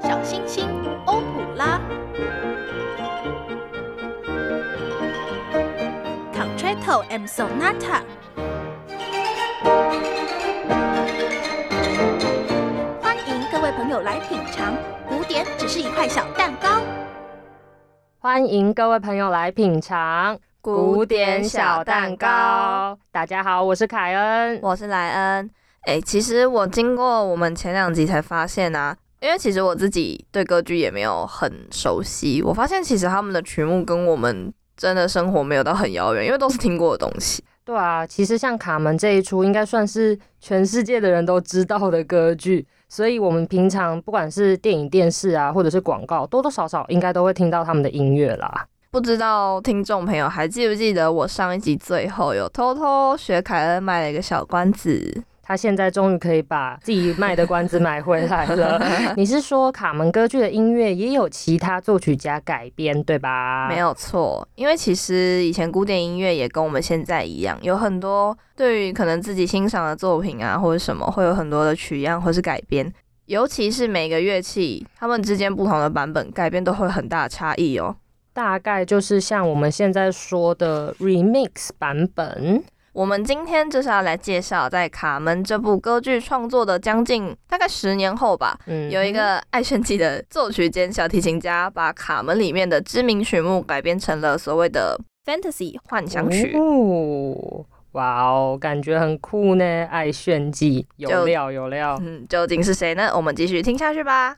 小星星欧普拉，Concerto and Sonata。欢迎各位朋友来品尝，古典只是一块小蛋糕。欢迎各位朋友来品尝古典小蛋糕。大家好，我是凯恩。我是莱恩。哎、其实我经过我们前两集才发现啊，因为其实我自己对歌剧也没有很熟悉，我发现其实他们的曲目跟我们真的生活没有到很遥远，因为都是听过的东西。对啊，其实像卡门这一出，应该算是全世界的人都知道的歌剧，所以我们平常不管是电影、电视啊，或者是广告，多多少少应该都会听到他们的音乐啦。不知道听众朋友还记不记得我上一集最后有偷偷学凯恩卖了一个小关子？他现在终于可以把自己卖的关子买回来了。你是说卡门歌剧的音乐也有其他作曲家改编，对吧？没有错，因为其实以前古典音乐也跟我们现在一样，有很多对于可能自己欣赏的作品啊，或者什么，会有很多的取样或是改编。尤其是每个乐器，它们之间不同的版本改编都会很大差异哦。大概就是像我们现在说的 remix 版本。我们今天就是要来介绍，在《卡门》这部歌剧创作的将近大概十年后吧，嗯有一个爱炫技的作曲兼小提琴家，把《卡门》里面的知名曲目改编成了所谓的 fantasy 幻想曲。哦，哇哦，感觉很酷呢！爱炫技，有料有料。嗯，究竟是谁呢？我们继续听下去吧。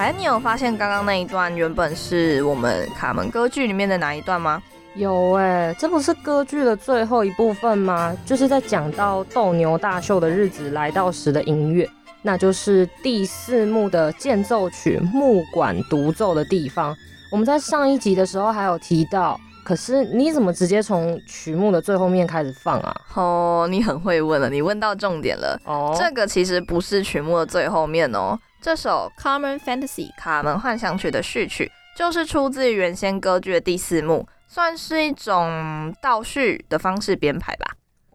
凯，你有发现刚刚那一段原本是我们卡门歌剧里面的哪一段吗？有哎，这不是歌剧的最后一部分吗？就是在讲到斗牛大秀的日子来到时的音乐，那就是第四幕的间奏曲木管独奏的地方。我们在上一集的时候还有提到，可是你怎么直接从曲目的最后面开始放啊？哦，你很会问了，你问到重点了。哦，这个其实不是曲目的最后面哦，这首《Carmen Fantasy》卡门幻想曲的序曲，就是出自于原先歌剧的第四幕，算是一种倒叙的方式编排吧，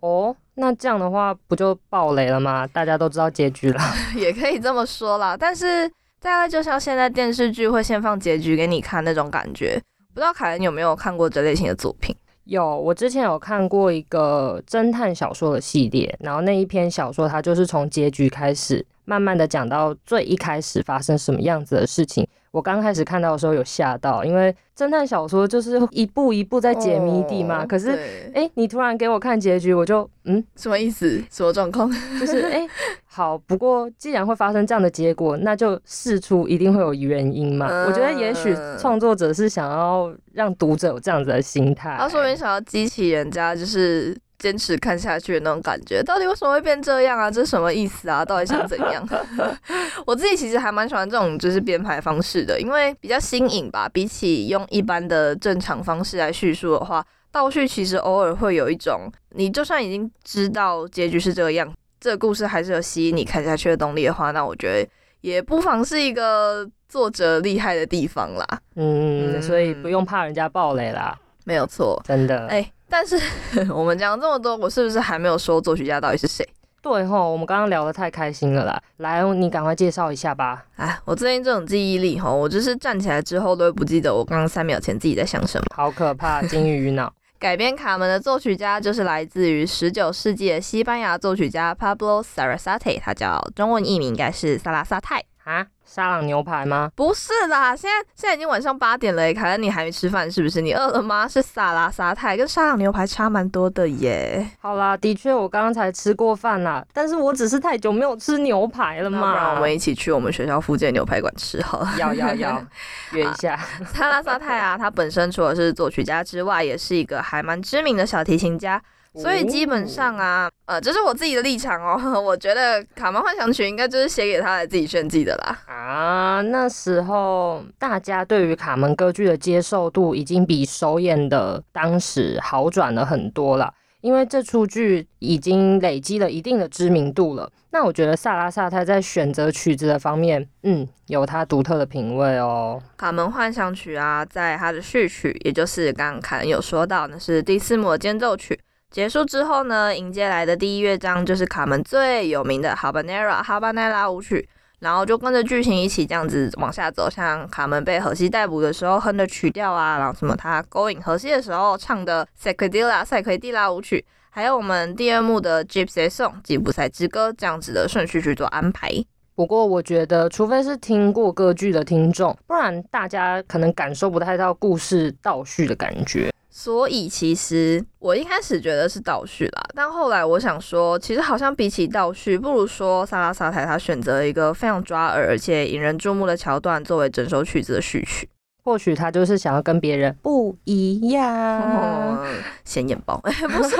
哦，那这样的话不就爆雷了吗？大家都知道结局了。也可以这么说啦。但是大概就像现在电视剧会先放结局给你看那种感觉，不知道凯恩有没有看过这类型的作品？有，我之前有看过一个侦探小说的系列，然后那一篇小说它就是从结局开始，慢慢的讲到最一开始发生什么样子的事情。我刚开始看到的时候有吓到，因为侦探小说就是一步一步在解谜底嘛。哦可是，对哎、你突然给我看结局，我就嗯，什么意思？什么状况？就是哎、好。不过既然会发生这样的结果，那就试出一定会有原因嘛。我觉得也许嗯创作者是想要让读者有这样子的心态。他说明想要激起人家就是坚持看下去的那种感觉，到底为什么会变这样啊？这是什么意思啊？到底想怎样？我自己其实还蛮喜欢这种就是编排方式的，因为比较新颖吧。比起用一般的正常方式来叙述的话，倒叙其实偶尔会有一种，你就算已经知道结局是这个样，这个故事还是有吸引你看下去的动力的话，那我觉得也不妨是一个作者厉害的地方啦。嗯，嗯所以不用怕人家暴雷啦，没有错，真的。哎、但是 我们讲这么多，我是不是还没有说作曲家到底是谁？对吼，我们刚刚聊得太开心了啦，来，你赶快介绍一下吧。哎，我最近这种记忆力哈，我就是站起来之后都会不记得我刚刚三秒前自己在想什么。好可怕，金鱼脑。改编卡门的作曲家就是来自于十九世纪的西班牙作曲家 Pablo Sarasate，他叫中文译名应该是萨拉萨泰。啊，沙朗牛排吗？不是啦，现在现在已经晚上八点了，凯恩，你还没吃饭是不是？你饿了吗？是萨拉沙泰跟沙朗牛排差蛮多的耶。好啦，的确我刚刚才吃过饭啦，但是我只是太久没有吃牛排了嘛不然。我们一起去我们学校附近的牛排馆吃好了。要要要 约一下。萨拉沙泰啊，他本身除了是作曲家之外，也是一个还蛮知名的小提琴家。所以基本上啊，呃，这是我自己的立场哦。我觉得《卡门幻想曲》应该就是写给他来自己炫技的啦。啊，那时候大家对于卡门歌剧的接受度已经比首演的当时好转了很多了，因为这出剧已经累积了一定的知名度了。那我觉得萨拉萨他在选择曲子的方面，嗯，有他独特的品味哦。《卡门幻想曲》啊，在他的序曲，也就是刚刚凯恩有说到，那是第四幕的间奏曲。结束之后呢，迎接来的第一乐章就是卡门最有名的哈巴内拉哈巴内拉舞曲，然后就跟着剧情一起这样子往下走，像卡门被荷西逮捕的时候哼的曲调啊，然后什么他勾引荷西的时候唱的塞奎蒂拉塞奎蒂拉舞曲，还有我们第二幕的 Gypsy Song 吉普赛之歌这样子的顺序去做安排。不过我觉得，除非是听过歌剧的听众，不然大家可能感受不太到故事倒叙的感觉。所以其实我一开始觉得是倒叙啦，但后来我想说，其实好像比起倒叙，不如说萨拉萨泰他选择一个非常抓耳而且引人注目的桥段作为整首曲子的序曲。或许他就是想要跟别人不一样。哦，显眼包，不是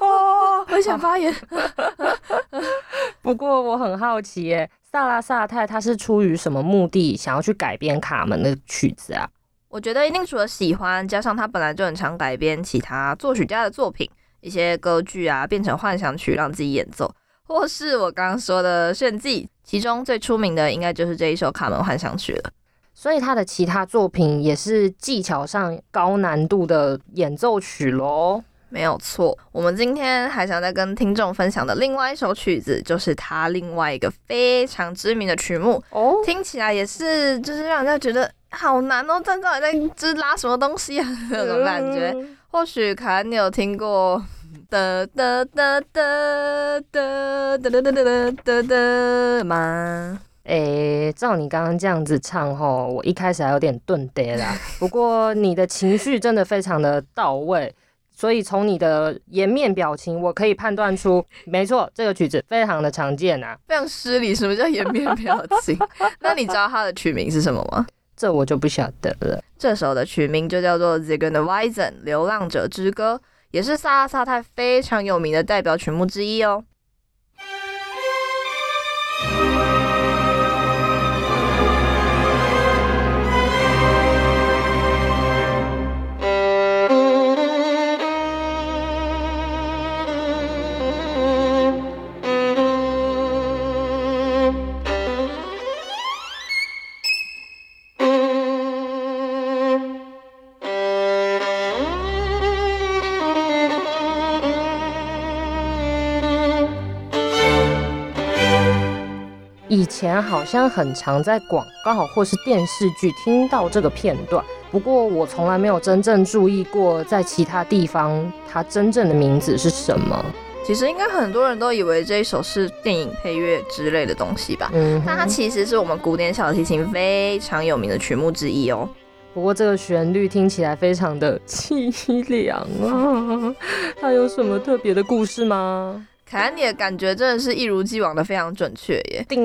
哦，我想发言。不过我很好奇耶，萨拉萨泰他是出于什么目的想要去改编卡门的曲子啊？我觉得一定除了喜欢，加上他本来就很常改编其他作曲家的作品，一些歌剧啊变成幻想曲让自己演奏，或是我刚刚说的炫技，其中最出名的应该就是这一首《卡门幻想曲》了。所以他的其他作品也是技巧上高难度的演奏曲喽。没有错，我们今天还想再跟听众分享的另外一首曲子，就是他另外一个非常知名的曲目，哦，听起来也是就是让人家觉得好难哦，站到底在就是拉什么东西啊 那种感觉。嗯或许可能你有听过的的的的的的的的的的的吗？诶、照你刚刚这样子唱吼，我一开始还有点顿呆啦。不过你的情绪真的非常的到位，所以从你的颜面表情，我可以判断出，没错，这个曲子非常的常见啊。非常失礼，什么叫颜面表情？那你知道它的曲名是什么吗？这我就不晓得了。这首的曲名就叫做《Zigen de Weisen》流浪者之歌，也是萨拉萨泰非常有名的代表曲目之一哦。好像很常在广告或是电视剧听到这个片段，不过我从来没有真正注意过在其他地方它真正的名字是什么。其实应该很多人都以为这一首是电影配乐之类的东西吧，嗯哼，但它其实是我们古典小提琴非常有名的曲目之一哦。不过这个旋律听起来非常的凄凉啊，它有什么特别的故事吗？凯安，你的感觉真的是一如既往的非常准确耶。叮，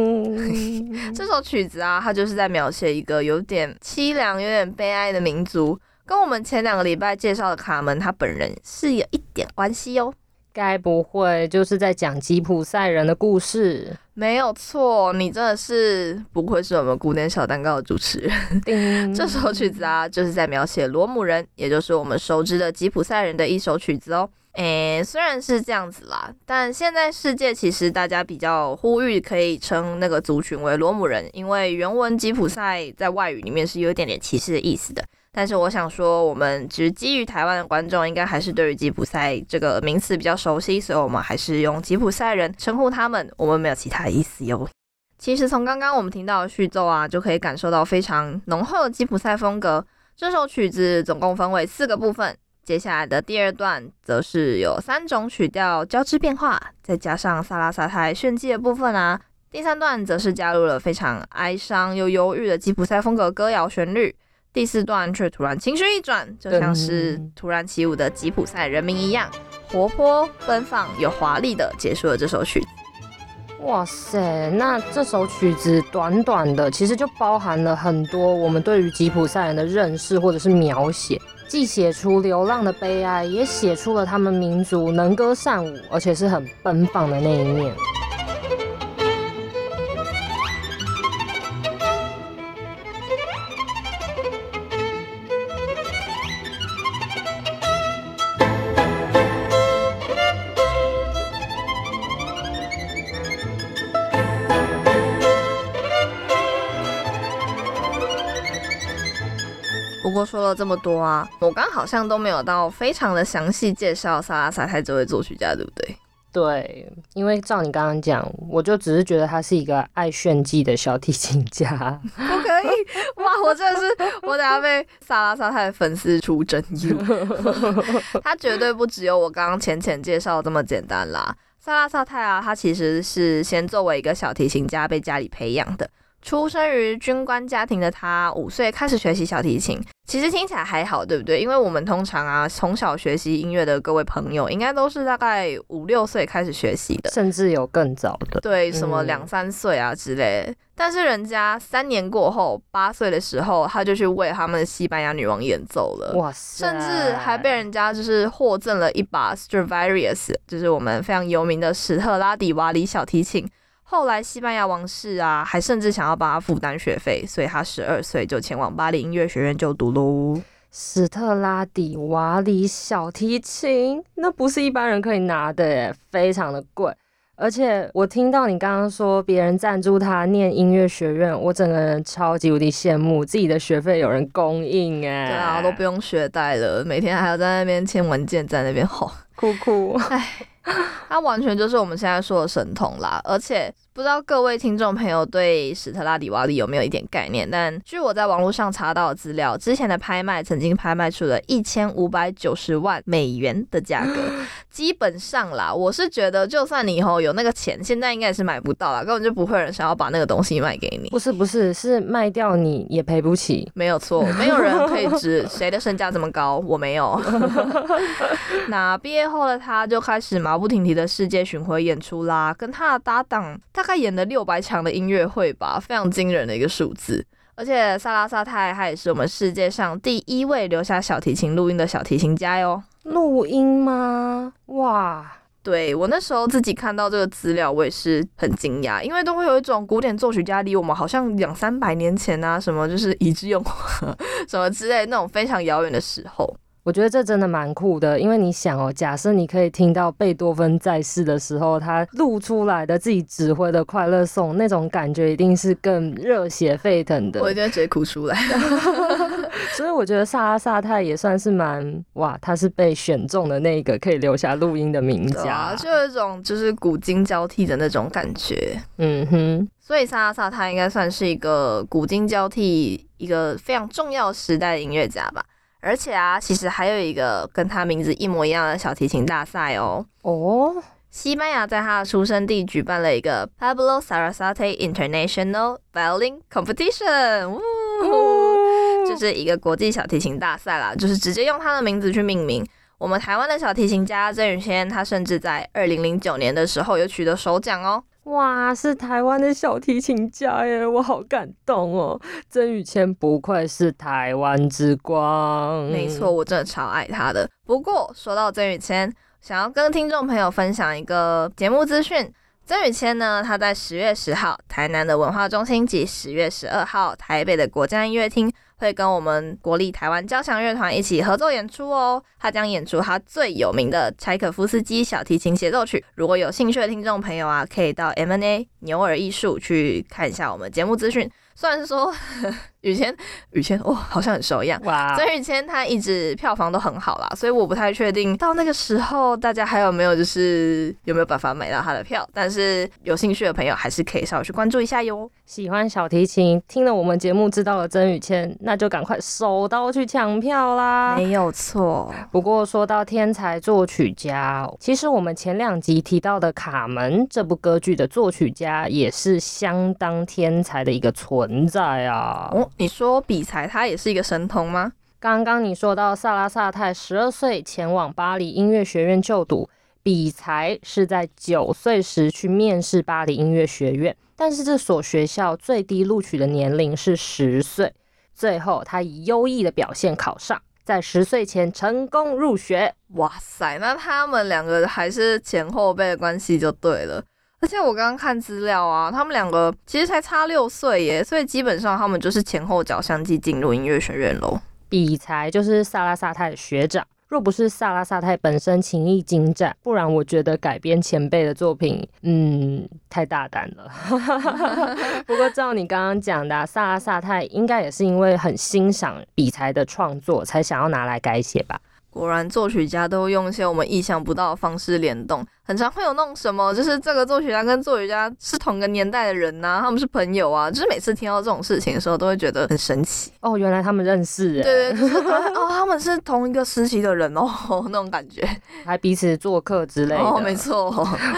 这首曲子啊，它就是在描写一个有点凄凉、有点悲哀的民族，跟我们前两个礼拜介绍的卡门他本人是有一点关系哦。该不会就是在讲吉普赛人的故事？没有错，你真的是不愧是我们古典小蛋糕的主持人。叮，这首曲子啊，就是在描写罗姆人，也就是我们熟知的吉普赛人的一首曲子哦。诶，虽然是这样子啦，但现在世界其实大家比较呼吁可以称那个族群为罗姆人，因为原文吉普赛在外语里面是有一点点歧视的意思的。但是我想说，我们只基于台湾的观众，应该还是对于吉普赛这个名词比较熟悉，所以我们还是用吉普赛人称呼他们，我们没有其他意思哟。其实从刚刚我们听到的序奏啊，就可以感受到非常浓厚的吉普赛风格。这首曲子总共分为四个部分，接下来的第二段则是有三种曲调交织变化，再加上萨拉萨泰炫技的部分啊。第三段则是加入了非常哀伤又忧郁的吉普赛风格歌谣旋律。第四段却突然情绪一转，就像是突然起舞的吉普赛人民一样，活泼奔放又华丽的结束了这首曲子。哇塞，那这首曲子短短的，其实就包含了很多我们对于吉普赛人的认识或者是描写，既写出流浪的悲哀，也写出了他们民族能歌善舞，而且是很奔放的那一面。说了这么多啊，我刚好像都没有到非常的详细介绍萨拉萨泰这位作曲家，对不对？对，因为照你刚刚讲，我就只是觉得他是一个爱炫技的小提琴家。不可以哇！我真的是，我等下被萨拉萨泰的粉丝出征议。他绝对不只有我刚刚浅浅介绍这么简单啦。萨拉萨泰啊，他其实是先作为一个小提琴家被家里培养的。出生于军官家庭的他，五岁开始学习小提琴。其实听起来还好，对不对？因为我们通常啊，从小学习音乐的各位朋友，应该都是大概五六岁开始学习的，甚至有更早的，对，什么两三岁啊之类。但是人家三年过后，八岁的时候，他就去为他们的西班牙女王演奏了，哇塞！甚至还被人家就是获赠了一把 Stradivarius，就是我们非常有名的史特拉底瓦里小提琴。后来，西班牙王室啊，还甚至想要帮他负担学费，所以他十二岁就前往巴黎音乐学院就读喽。史特拉底瓦里小提琴，那不是一般人可以拿的耶，非常的贵。而且我听到你刚刚说别人赞助他念音乐学院，我整个人超级无敌羡慕，自己的学费有人供应哎。对啊，都不用学贷了，每天还要在那边签文件，在那边吼哭哭。唉。他完全就是我们现在说的神童啦，而且不知道各位听众朋友对史特拉迪瓦里有没有一点概念？但据我在网络上查到的资料，之前的拍卖曾经拍卖出了一千五百九十万美元的价格。基本上啦，我是觉得，就算你以后有那个钱，现在应该也是买不到啦，根本就不会有人想要把那个东西卖给你。不是不是，是卖掉你也赔不起。没有错，没有人可以值谁的身价这么高，我没有。那毕业后的他就开始马不停蹄的世界巡回演出啦，跟他的搭档大概演了六百场的音乐会吧，非常惊人的一个数字。而且萨拉萨泰他也是我们世界上第一位留下小提琴录音的小提琴家哟。录音吗？哇，对我那时候自己看到这个资料，我也是很惊讶，因为都会有一种古典作曲家离我们好像两三百年前啊，什么就是已知用 什么之类那种非常遥远的时候。我觉得这真的蛮酷的，因为你想哦，假设你可以听到贝多芬在世的时候，他录出来的自己指挥的快乐颂，那种感觉一定是更热血沸腾的。我一定直接哭出来。所以我觉得萨拉萨泰也算是蛮哇，他是被选中的那个可以留下录音的名家，就有一种就是古今交替的那种感觉。嗯哼，所以萨拉萨泰应该算是一个古今交替一个非常重要时代的音乐家吧。而且啊，其实还有一个跟他名字一模一样的小提琴大赛哦。哦，西班牙在他的出生地举办了一个 Pablo Sarasate International Violin Competition，呜，就是一个国际小提琴大赛啦，就是直接用他的名字去命名。我们台湾的小提琴家曾宇谦，他甚至在二零零九年的时候有取得首奖哦。哇，是台湾的小提琴家耶，我好感动哦！曾宇谦不愧是台湾之光，没错，我真的超爱他的。不过说到曾宇谦，想要跟听众朋友分享一个节目资讯。曾宇谦呢，他在十月十号台南的文化中心及十月十二号台北的国家音乐厅。会跟我们国立台湾交响乐团一起合作演出哦。他将演出他最有名的柴可夫斯基小提琴协奏曲。如果有兴趣的听众朋友啊，可以到 M N A 牛耳艺术去看一下我们节目资讯。虽然说雨谦雨谦哦，好像很熟一样。哇，曾雨谦他一直票房都很好啦，所以我不太确定到那个时候大家还有没有就是有没有办法买到他的票。但是有兴趣的朋友还是可以稍微去关注一下哟。喜欢小提琴，听了我们节目知道了曾雨谦，那就赶快手刀去抢票啦！没有错。不过说到天才作曲家，其实我们前两集提到的《卡门》这部歌剧的作曲家也是相当天才的一个存在啊！哦，你说比才他也是一个神童吗？刚刚你说到萨拉萨泰十二岁前往巴黎音乐学院就读，比才是在九岁时去面试巴黎音乐学院，但是这所学校最低录取的年龄是十岁，最后他以优异的表现考上。在十岁前成功入学，哇塞！那他们两个还是前后辈的关系就对了。而且我刚刚看资料啊，他们两个其实才差六岁耶，所以基本上他们就是前后脚相继进入音乐学院喽。比才就是萨拉萨泰的学长。若不是萨拉萨泰本身情意精湛，不然我觉得改编前辈的作品，嗯，太大胆了。不过照你刚刚讲的，萨拉萨泰应该也是因为很欣赏比才的创作，才想要拿来改写吧。果然，作曲家都用一些我们意想不到的方式联动，很常会有那种什么，就是这个作曲家跟作曲家是同个年代的人呐，他们是朋友啊，就是每次听到这种事情的时候，都会觉得很神奇。哦，原来他们认识，对对，哦，他们是同一个时期的人哦，那种感觉，还彼此做客之类的。哦，没错。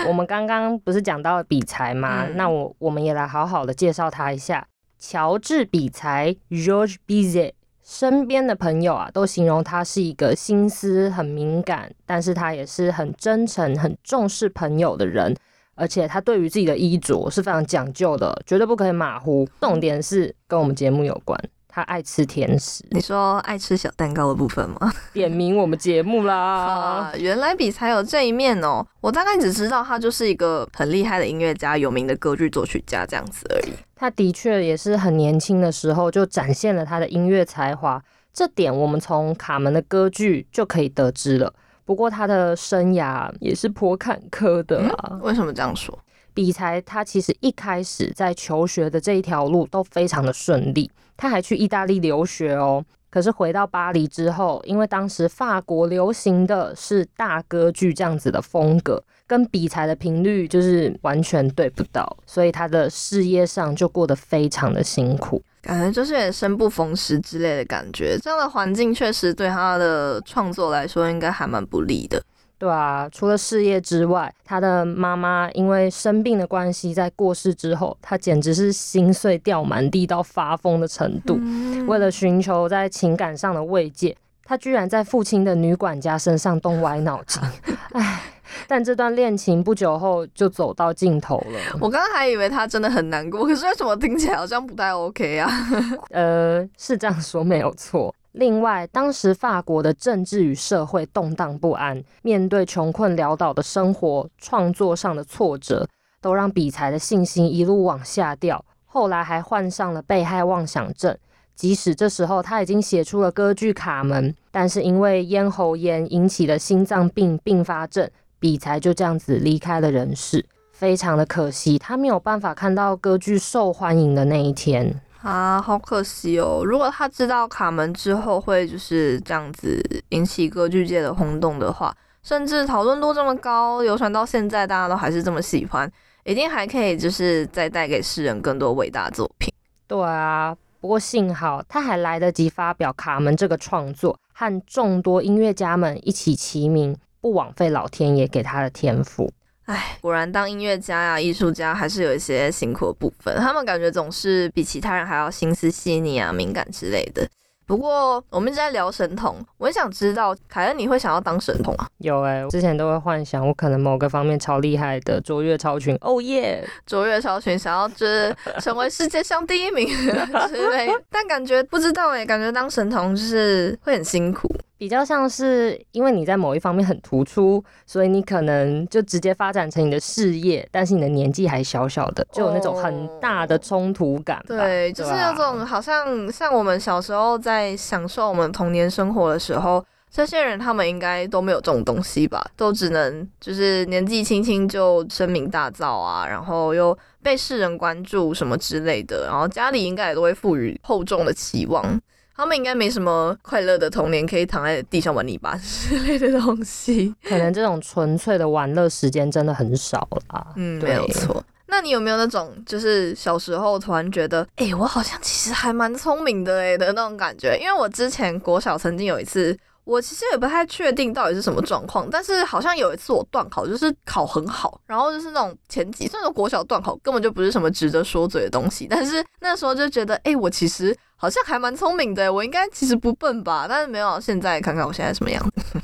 我们刚刚不是讲到比才吗？那我我们也来好好的介绍他一下，乔治比才 （George Bizet）。身边的朋友啊，都形容他是一个心思很敏感，但是他也是很真诚、很重视朋友的人，而且他对于自己的衣着是非常讲究的，绝对不可以马虎。重点是跟我们节目有关。他爱吃甜食，你说爱吃小蛋糕的部分吗？点名我们节目啦！原来比才有这一面哦，我大概只知道他就是一个很厉害的音乐家，有名的歌剧作曲家这样子而已。他的确也是很年轻的时候就展现了他的音乐才华，这点我们从卡门的歌剧就可以得知了。不过他的生涯也是颇坎坷的啊！为什么这样说？比才他其实一开始在求学的这一条路都非常的顺利，他还去意大利留学哦。可是回到巴黎之后，因为当时法国流行的是大歌剧这样子的风格，跟比才的频率就是完全对不到，所以他的事业上就过得非常的辛苦，感觉就是有点生不逢时之类的感觉。这样的环境确实对他的创作来说应该还蛮不利的。对啊，除了事业之外，他的妈妈因为生病的关系，在过世之后，他简直是心碎掉满地到发疯的程度。为了寻求在情感上的慰藉，他居然在父亲的女管家身上动歪脑筋。唉，但这段恋情不久后就走到尽头了。我刚刚还以为他真的很难过，可是为什么听起来好像不太 OK 啊？呃，是这样说没有错。另外，当时法国的政治与社会动荡不安，面对穷困潦倒的生活，创作上的挫折，都让比才的信心一路往下掉。后来还患上了被害妄想症。即使这时候他已经写出了歌剧《卡门》，但是因为咽喉炎引起的心脏病并发症，比才就这样子离开了人世。非常的可惜，他没有办法看到歌剧受欢迎的那一天。啊，好可惜哦！如果他知道卡门之后会就是这样子引起歌剧界的轰动的话，甚至讨论度这么高，流传到现在，大家都还是这么喜欢，一定还可以就是再带给世人更多伟大作品。对啊，不过幸好他还来得及发表卡门这个创作，和众多音乐家们一起齐名，不枉费老天爷给他的天赋。唉，果然当音乐家呀、艺术家还是有一些辛苦的部分。他们感觉总是比其他人还要心思细腻啊、敏感之类的。不过我们一直在聊神童，我很想知道凯恩，你会想要当神童啊？有哎，之前都会幻想我可能某个方面超厉害的，卓越超群。哦耶，卓越超群，想要就是成为世界上第一名之类。但感觉不知道哎，感觉当神童就是会很辛苦。比较像是因为你在某一方面很突出，所以你可能就直接发展成你的事业，但是你的年纪还小小的，就有那种很大的冲突感。对，就是那种好像像我们小时候在享受我们童年生活的时候，这些人他们应该都没有这种东西吧？都只能就是年纪轻轻就声名大噪啊，然后又被世人关注什么之类的，然后家里应该也都会赋予厚重的期望。他们应该没什么快乐的童年，可以躺在地上玩泥巴 之类的东西。可能这种纯粹的玩乐时间真的很少啦。嗯，对没有错。那你有没有那种，就是小时候突然觉得，哎、我好像其实还蛮聪明的哎的那种感觉？因为我之前国小曾经有一次，我其实也不太确定到底是什么状况，但是好像有一次我段考就是考很好，然后就是那种前几，虽然说国小段考根本就不是什么值得说嘴的东西，但是那时候就觉得，哎、我其实好像还蛮聪明的，我应该其实不笨吧？但是没有，现在看看我现在什么样子。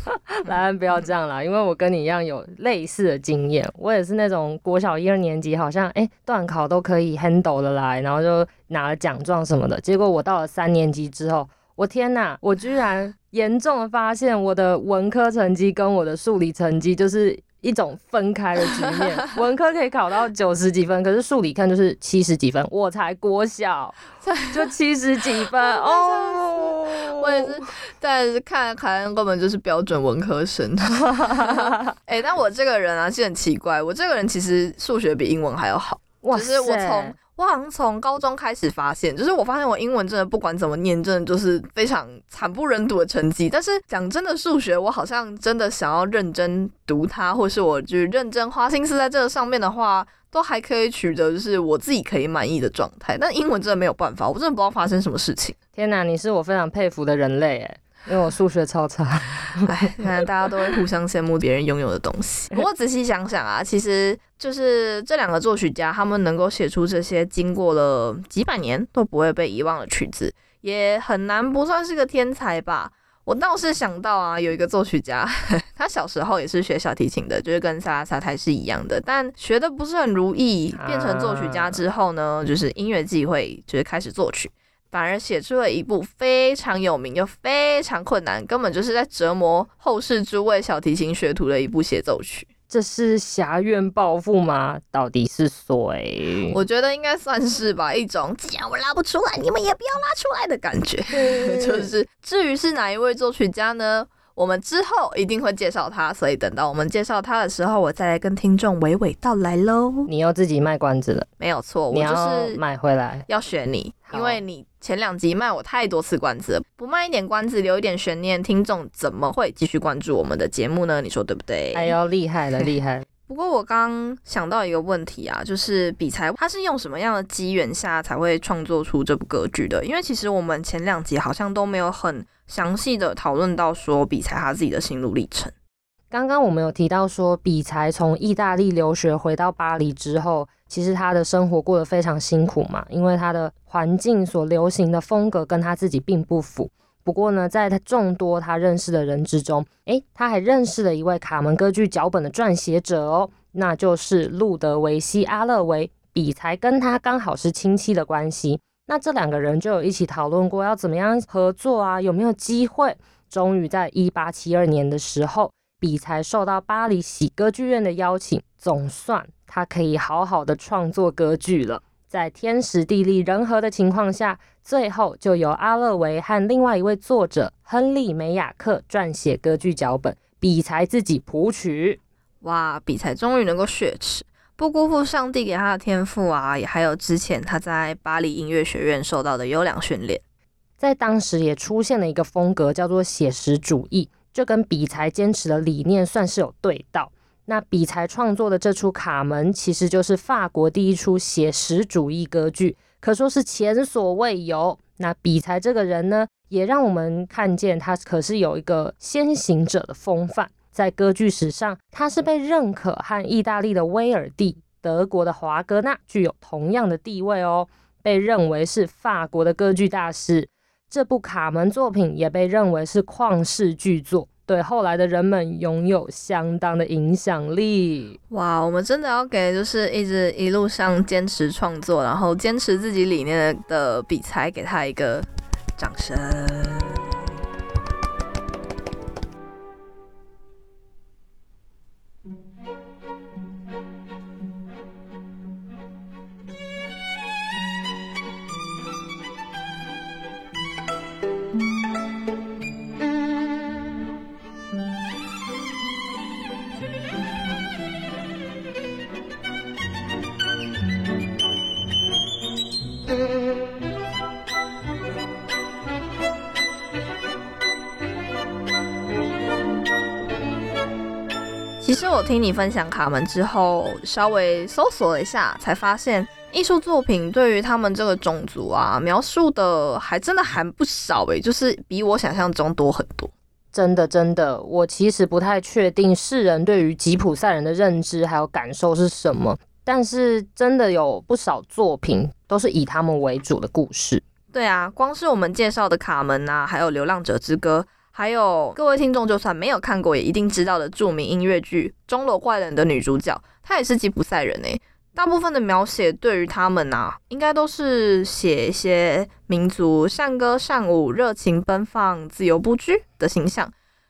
来安，不要这样啦，因为我跟你一样有类似的经验，我也是那种国小一二年级，好像哎段考都可以 handle 的来，然后就拿了奖状什么的。结果我到了三年级之后，我天哪，我居然严重的发现我的文科成绩跟我的数理成绩就是。一种分开的局面，文科可以考到九十几分，可是数理看就是七十几分。我才国小就七十几 分哦，我也是，但是看凯恩根本就是标准文科生。哎、但我这个人啊，是很奇怪，我这个人其实数学比英文还要好。哇就是我塞从我好像从高中开始发现，就是我发现我英文真的不管怎么念，真的就是非常惨不忍睹的成绩。但是讲真的，数学我好像真的想要认真读它，或是我就认真花心思在这个上面的话，都还可以取得就是我自己可以满意的状态。但英文真的没有办法，我真的不知道发生什么事情。天哪，你是我非常佩服的人类哎，因为我数学超差。哎，可能大家都会互相羡慕别人拥有的东西。不过仔细想想啊，其实就是这两个作曲家，他们能够写出这些经过了几百年都不会被遗忘的曲子，也很难不算是个天才吧。我倒是想到啊，有一个作曲家，他小时候也是学小提琴的，就是跟萨拉萨泰是一样的，但学的不是很如意。变成作曲家之后呢，就是音乐季会，就是开始作曲。反而写出了一部非常有名又非常困难，根本就是在折磨后世诸位小提琴学徒的一部协奏曲。这是侠怨报复吗？到底是谁？我觉得应该算是吧，一种既然我拉不出来，你们也不要拉出来的感觉。就是至于是哪一位作曲家呢？我们之后一定会介绍他，所以等到我们介绍他的时候，我再来跟听众娓娓道来喽。你又自己卖关子了，没有错，你我就是要买回来。要选你，好因为你前两集卖我太多次关子了，不卖一点关子，留一点悬念，听众怎么会继续关注我们的节目呢？你说对不对？哎呦，厉害了，厉害！不过我刚想到一个问题啊，就是比才他是用什么样的机缘下才会创作出这部歌剧的？因为其实我们前两集好像都没有很详细的讨论到说比才他自己的心路历程。刚刚我们有提到说，比才从意大利留学回到巴黎之后，其实他的生活过得非常辛苦嘛，因为他的环境所流行的风格跟他自己并不符。不过呢，在他众多他认识的人之中，诶，他还认识了一位卡门歌剧脚本的撰写者哦，那就是路德维希·阿勒维。比才跟他刚好是亲戚的关系，那这两个人就有一起讨论过要怎么样合作啊，有没有机会？终于在一八七二年的时候，比才受到巴黎喜歌剧院的邀请，总算他可以好好的创作歌剧了。在天时地利人和的情况下，最后就由阿勒维和另外一位作者亨利梅雅克撰写歌剧脚本，比才自己谱曲。哇，比才终于能够雪耻，不辜负上帝给他的天赋啊！也还有之前他在巴黎音乐学院受到的优良训练。在当时也出现了一个风格，叫做写实主义，这跟比才坚持的理念算是有对到。那比才创作的这出《卡门》，其实就是法国第一出写实主义歌剧，可说是前所未有。那比才这个人呢，也让我们看见他可是有一个先行者的风范，在歌剧史上，他是被认可和意大利的威尔第、德国的华格纳具有同样的地位哦，被认为是法国的歌剧大师。这部卡门作品也被认为是旷世巨作，对后来的人们拥有相当的影响力。哇，我们真的要给就是一直一路上坚持创作，然后坚持自己理念的比才，给他一个掌声。听你分享卡门之后，稍微搜索了一下，才发现艺术作品对于他们这个种族啊，描述的还真的还不少诶，就是比我想象中多很多。真的，真的，我其实不太确定世人对于吉普赛人的认知还有感受是什么，但是真的有不少作品都是以他们为主的故事。对啊，光是我们介绍的卡门啊，还有《流浪者之歌》。还有各位听众，就算没有看过，也一定知道的著名音乐剧《钟楼怪人》的女主角，她也是吉普赛人诶。大部分的描写对于他们啊，应该都是写一些民族善歌善舞、热情奔放、自由不拘的形象。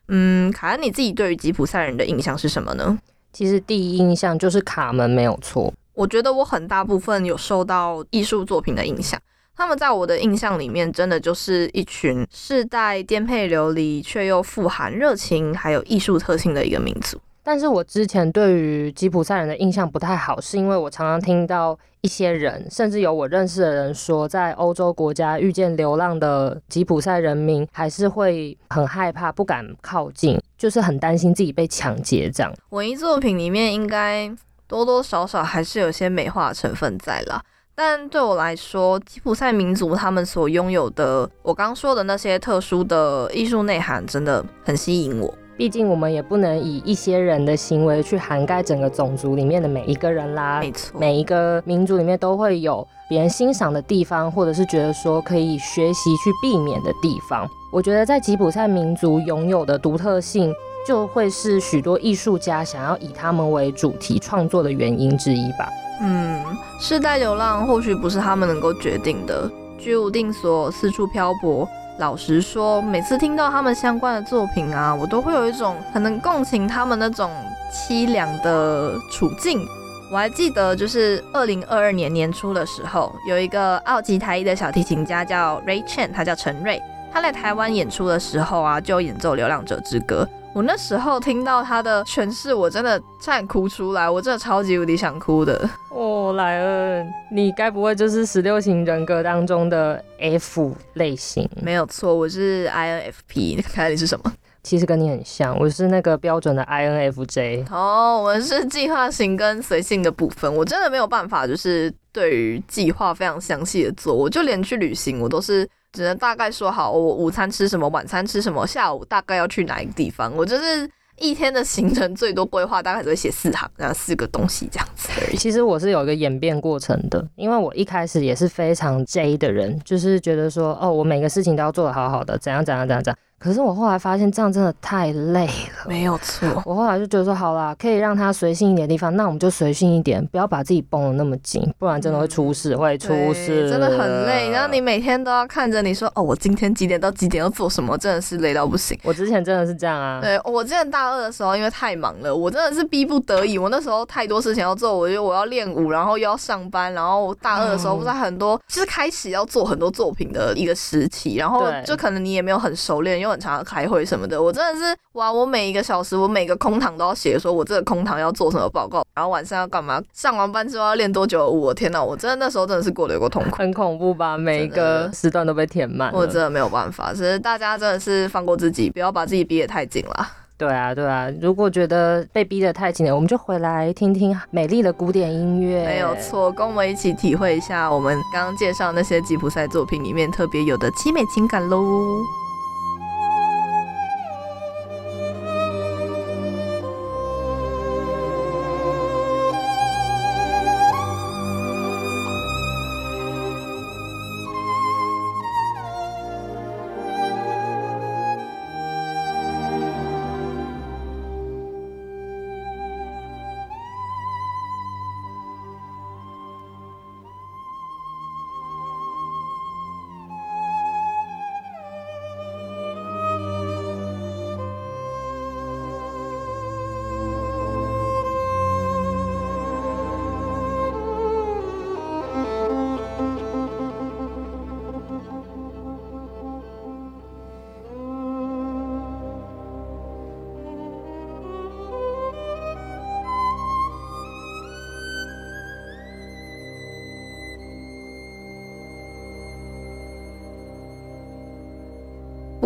嗯，凯恩，你自己对于吉普赛人的印象是什么呢？其实第一印象就是卡门没有错。我觉得我很大部分有受到艺术作品的影响。他们在我的印象里面，真的就是一群世代颠沛流离却又富含热情还有艺术特性的一个民族。但是我之前对于吉普赛人的印象不太好，是因为我常常听到一些人，甚至有我认识的人说，在欧洲国家遇见流浪的吉普赛人民，还是会很害怕，不敢靠近，就是很担心自己被抢劫这样。文艺作品里面应该多多少少还是有些美化成分在啦。但对我来说，吉普赛民族他们所拥有的，我刚说的那些特殊的艺术内涵，真的很吸引我。毕竟我们也不能以一些人的行为去涵盖整个种族里面的每一个人啦。没错，每一个民族里面都会有别人欣赏的地方，或者是觉得说可以学习去避免的地方。我觉得在吉普赛民族拥有的独特性，就会是许多艺术家想要以他们为主题创作的原因之一吧。嗯，世代流浪或许不是他们能够决定的，居无定所，四处漂泊。老实说，每次听到他们相关的作品啊，我都会有一种很能共情他们那种凄凉的处境。我还记得，就是二零二二年年初的时候，有一个奥吉台裔的小提琴家叫 Ray Chen，他叫陈瑞，他来台湾演出的时候啊，就演奏《流浪者之歌》。我那时候听到他的诠释，我真的差点哭出来，我真的超级无敌想哭的。哦，莱恩，你该不会就是十六型人格当中的 F 类型？没有错，我是 INFP。看来你是什么？其实跟你很像，我是那个标准的 INFJ。哦，我是计划型跟随性的部分，我真的没有办法，就是对于计划非常详细的做，我就连去旅行，我都是。只能大概说好，我午餐吃什么，晚餐吃什么，下午大概要去哪一个地方。我就是一天的行程最多规划大概只会写四行，然后四个东西这样子。其实我是有一个演变过程的，因为我一开始也是非常 J 的人，就是觉得说，哦，我每个事情都要做得好好的，怎样怎样怎样怎样。可是我后来发现这样真的太累了，没有错。我后来就觉得说，好啦，可以让他随性一点的地方，那我们就随性一点，不要把自己绷得那么紧，不然真的会出事，会出事，真的很累。然后你每天都要看着你说，哦，我今天几点到几点要做什么，真的是累到不行。我之前真的是这样啊。对我之前大二的时候，因为太忙了，我真的是逼不得已。我那时候太多事情要做，我觉得我要练舞，然后又要上班，然后大二的时候不是很多，就是开始要做很多作品的一个时期，然后就可能你也没有很熟练，又很常开会。什么的，我真的是哇！我每一个小时，我每个空堂都要写，说我这个空堂要做什么报告，然后晚上要干嘛，上完班之后要练多久舞。我天哪，我真的那时候真的是过得有个痛苦，很恐怖吧？每一个时段都被填满，我真的没有办法。只是大家真的是放过自己，不要把自己逼得太紧了。对啊，对啊，如果觉得被逼得太紧了，我们就回来听听美丽的古典音乐。没有错，跟我们一起体会一下我们刚刚介绍那些吉普赛作品里面特别有的凄美情感喽。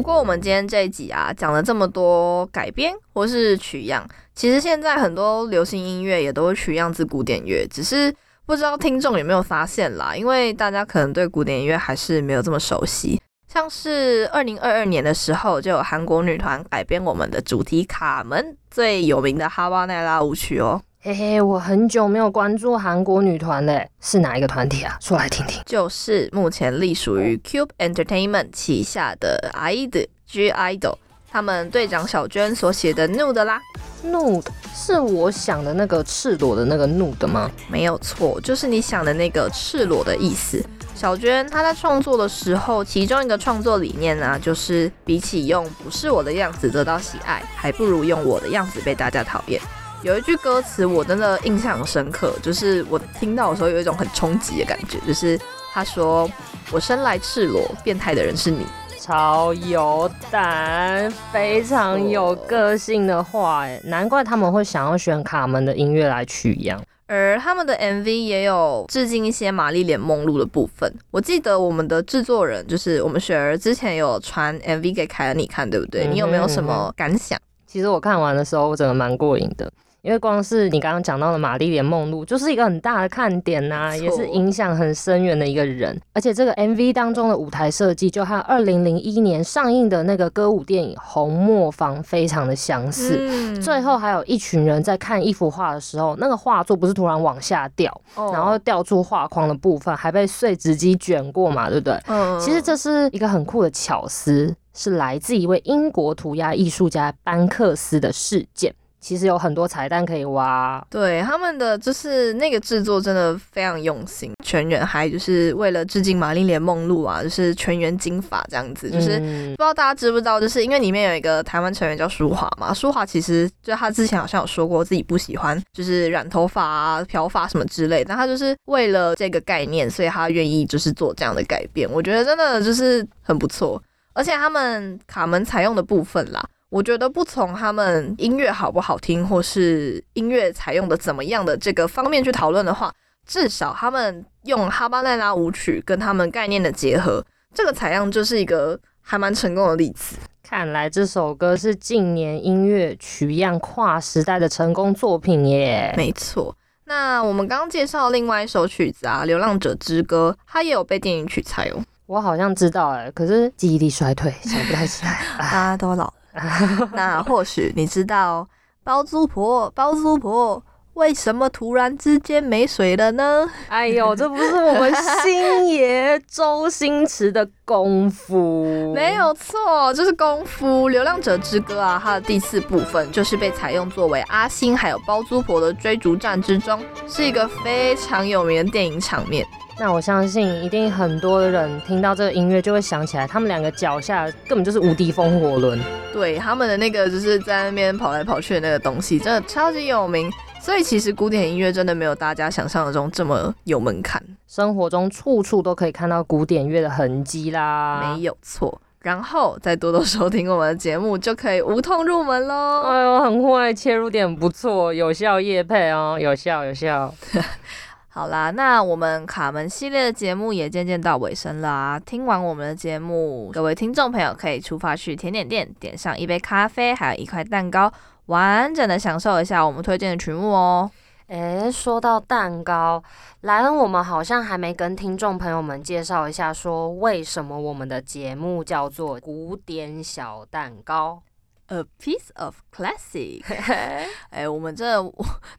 不过我们今天这一集啊，讲了这么多改编或是取样，其实现在很多流行音乐也都会取样自古典乐，只是不知道听众有没有发现啦，因为大家可能对古典音乐还是没有这么熟悉。像是二零二二年的时候，就有韩国女团改编我们的主题《卡门》最有名的哈瓦奈拉舞曲哦。嘿嘿，我很久没有关注韩国女团嘞，是哪一个团体啊？说来听听。就是目前隶属于 Cube Entertainment 旗下的 IDOL G IDOL，他们队长小娟所写的 Nude 啦。Nude 是我想的那个赤裸的那个 Nude 吗？没有错，就是你想的那个赤裸的意思。小娟她在创作的时候，其中一个创作理念呢，就是比起用不是我的样子得到喜爱，还不如用我的样子被大家讨厌。有一句歌词我真的印象深刻，就是我听到的时候有一种很冲击的感觉，就是他说：“我生来赤裸，变态的人是你。”超有胆，非常有个性的话，哎，难怪他们会想要选卡门的音乐来取样。而他们的 MV 也有致敬一些玛丽莲梦露的部分。我记得我们的制作人就是我们雪儿之前有传 MV 给凯恩你看，对不对？你有没有什么感想？其实我看完的时候，我整个蛮过瘾的。因为光是你刚刚讲到的玛丽莲梦露，就是一个很大的看点呐，也是影响很深远的一个人。而且这个 MV 当中的舞台设计，就和二零零一年上映的那个歌舞电影《红磨坊》非常的相似。最后还有一群人在看一幅画的时候，那个画作不是突然往下掉，然后掉出画框的部分还被碎纸机卷过嘛，对不对？嗯。其实这是一个很酷的巧思，是来自一位英国涂鸦艺术家班克斯的事件。其实有很多彩蛋可以挖，对他们的就是那个制作真的非常用心，全员还就是为了致敬玛丽莲梦露啊，就是全员金发这样子，就是不知道大家知不知道，就是因为里面有一个台湾成员叫舒华嘛，舒华其实就他之前好像有说过自己不喜欢就是染头发啊、漂发什么之类，但他就是为了这个概念，所以他愿意就是做这样的改变，我觉得真的就是很不错，而且他们卡门采用的部分啦。我觉得不从他们音乐好不好听，或是音乐采用的怎么样的这个方面去讨论的话，至少他们用哈巴奈拉舞曲跟他们概念的结合，这个采样就是一个还蛮成功的例子。看来这首歌是近年音乐取样跨时代的成功作品耶。没错，那我们刚刚介绍另外一首曲子啊，《流浪者之歌》，它也有被电影取材哦。我好像知道哎，可是记忆力衰退，想不太起来。大家都老。那或许你知道包租婆，包租婆为什么突然之间没水了呢？哎呦，这不是我们星爷周星驰的功夫，没有错，就是功夫《流浪者之歌》啊，它的第四部分就是被采用作为阿星还有包租婆的追逐战之中，是一个非常有名的电影场面。那我相信，一定很多人听到这个音乐就会想起来，他们两个脚下根本就是无敌风火轮。对，他们的那个就是在那边跑来跑去的那个东西，真的超级有名。所以其实古典音乐真的没有大家想象的中这么有门槛，生活中处处都可以看到古典乐的痕迹啦。没有错，然后再多多收听我们的节目，就可以无痛入门喽。哎呦，很会，切入点不错，有效夜配哦，有效有效。好啦，那我们卡门系列的节目也渐渐到尾声啦。听完我们的节目，各位听众朋友可以出发去甜点店，点上一杯咖啡，还有一块蛋糕，完整的享受一下我们推荐的曲目哦。诶，说到蛋糕，莱恩，我们好像还没跟听众朋友们介绍一下，说为什么我们的节目叫做古典小蛋糕。A piece of classic，哎，我们这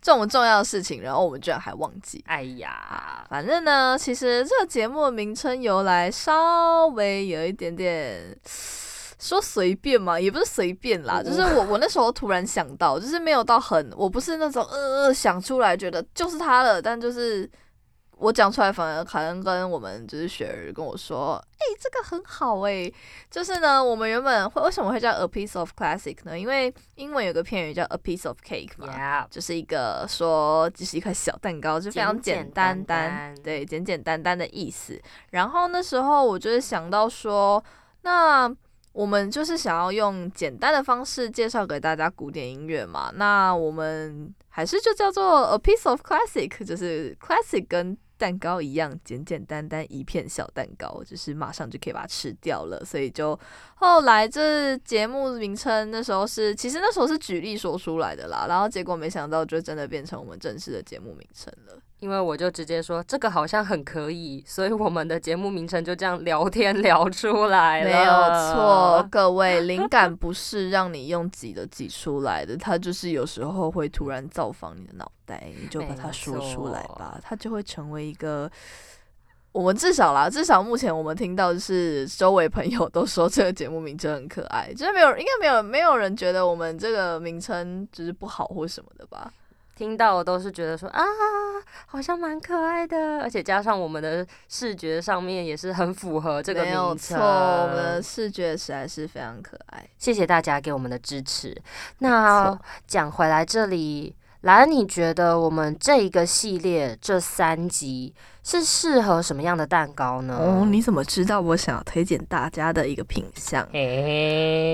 这么重要的事情，然后我们居然还忘记。哎呀，反正呢，其实这个节目的名称由来稍微有一点点说随便嘛，也不是随便啦，就是我我那时候突然想到，就是没有到很，我不是那种呃呃想出来觉得就是它了，但就是。我讲出来，反而可能跟我们就是雪儿跟我说，哎，这个很好哎，就是呢，我们原本会为什么会叫 a piece of classic 呢？因为英文有个片语叫 a piece of cake 嘛，就是一个说就是一块小蛋糕，就非常简单单，对，简简单单的意思。然后那时候我就是想到说，那我们就是想要用简单的方式介绍给大家古典音乐嘛，那我们还是就叫做 a piece of classic，就是 classic 跟蛋糕一样简简单单一片小蛋糕，就是马上就可以把它吃掉了。所以就后来这节目名称那时候是，其实那时候是举例说出来的啦，然后结果没想到就真的变成我们正式的节目名称了。因为我就直接说这个好像很可以，所以我们的节目名称就这样聊天 聊出来了。没有错，各位，灵感不是让你用挤的挤出来的，它就是有时候会突然造访你的脑袋，你就把它说出来吧，它就会成为一个。我们至少啦，至少目前我们听到就是周围朋友都说这个节目名称很可爱，就是没有，应该没有没有人觉得我们这个名称就是不好或什么的吧。听到的都是觉得说啊，好像蛮可爱的，而且加上我们的视觉上面也是很符合这个名称。没有错，我们的视觉实在是非常可爱。谢谢大家给我们的支持。那讲回来这里，来，你觉得我们这一个系列这三集是适合什么样的蛋糕呢？哦，你怎么知道我想要推荐大家的一个品相？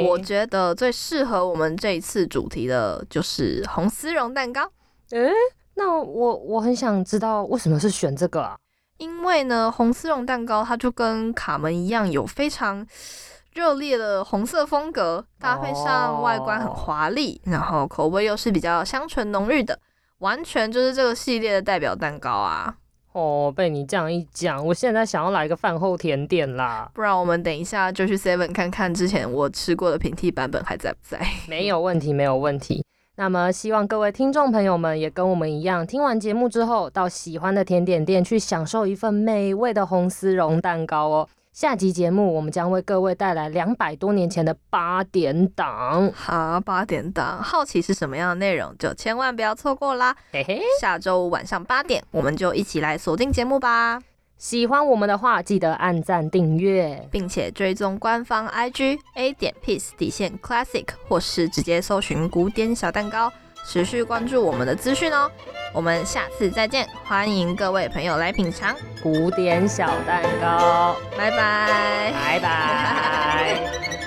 我觉得最适合我们这一次主题的就是红丝绒蛋糕。诶，那我我很想知道为什么是选这个啊？因为呢，红丝绒蛋糕它就跟卡门一样，有非常热烈的红色风格，搭配上外观很华丽，然后口味又是比较香醇浓郁的，完全就是这个系列的代表蛋糕啊！哦，被你这样一讲，我现在想要来一个饭后甜点啦。不然我们等一下就去 Seven 看看之前我吃过的平替版本还在不在？没有问题，没有问题。那么，希望各位听众朋友们也跟我们一样，听完节目之后，到喜欢的甜点店去享受一份美味的红丝绒蛋糕哦。下集节目，我们将为各位带来两百多年前的八点档。好，八点档，好奇是什么样的内容，就千万不要错过啦。嘿嘿，下周五晚上八点，我们就一起来锁定节目吧。喜欢我们的话，记得按赞订阅，并且追踪官方 IG A 点 Peace 底线 Classic，或是直接搜寻古典小蛋糕，持续关注我们的资讯哦。我们下次再见，欢迎各位朋友来品尝古典小蛋糕，拜拜，拜拜。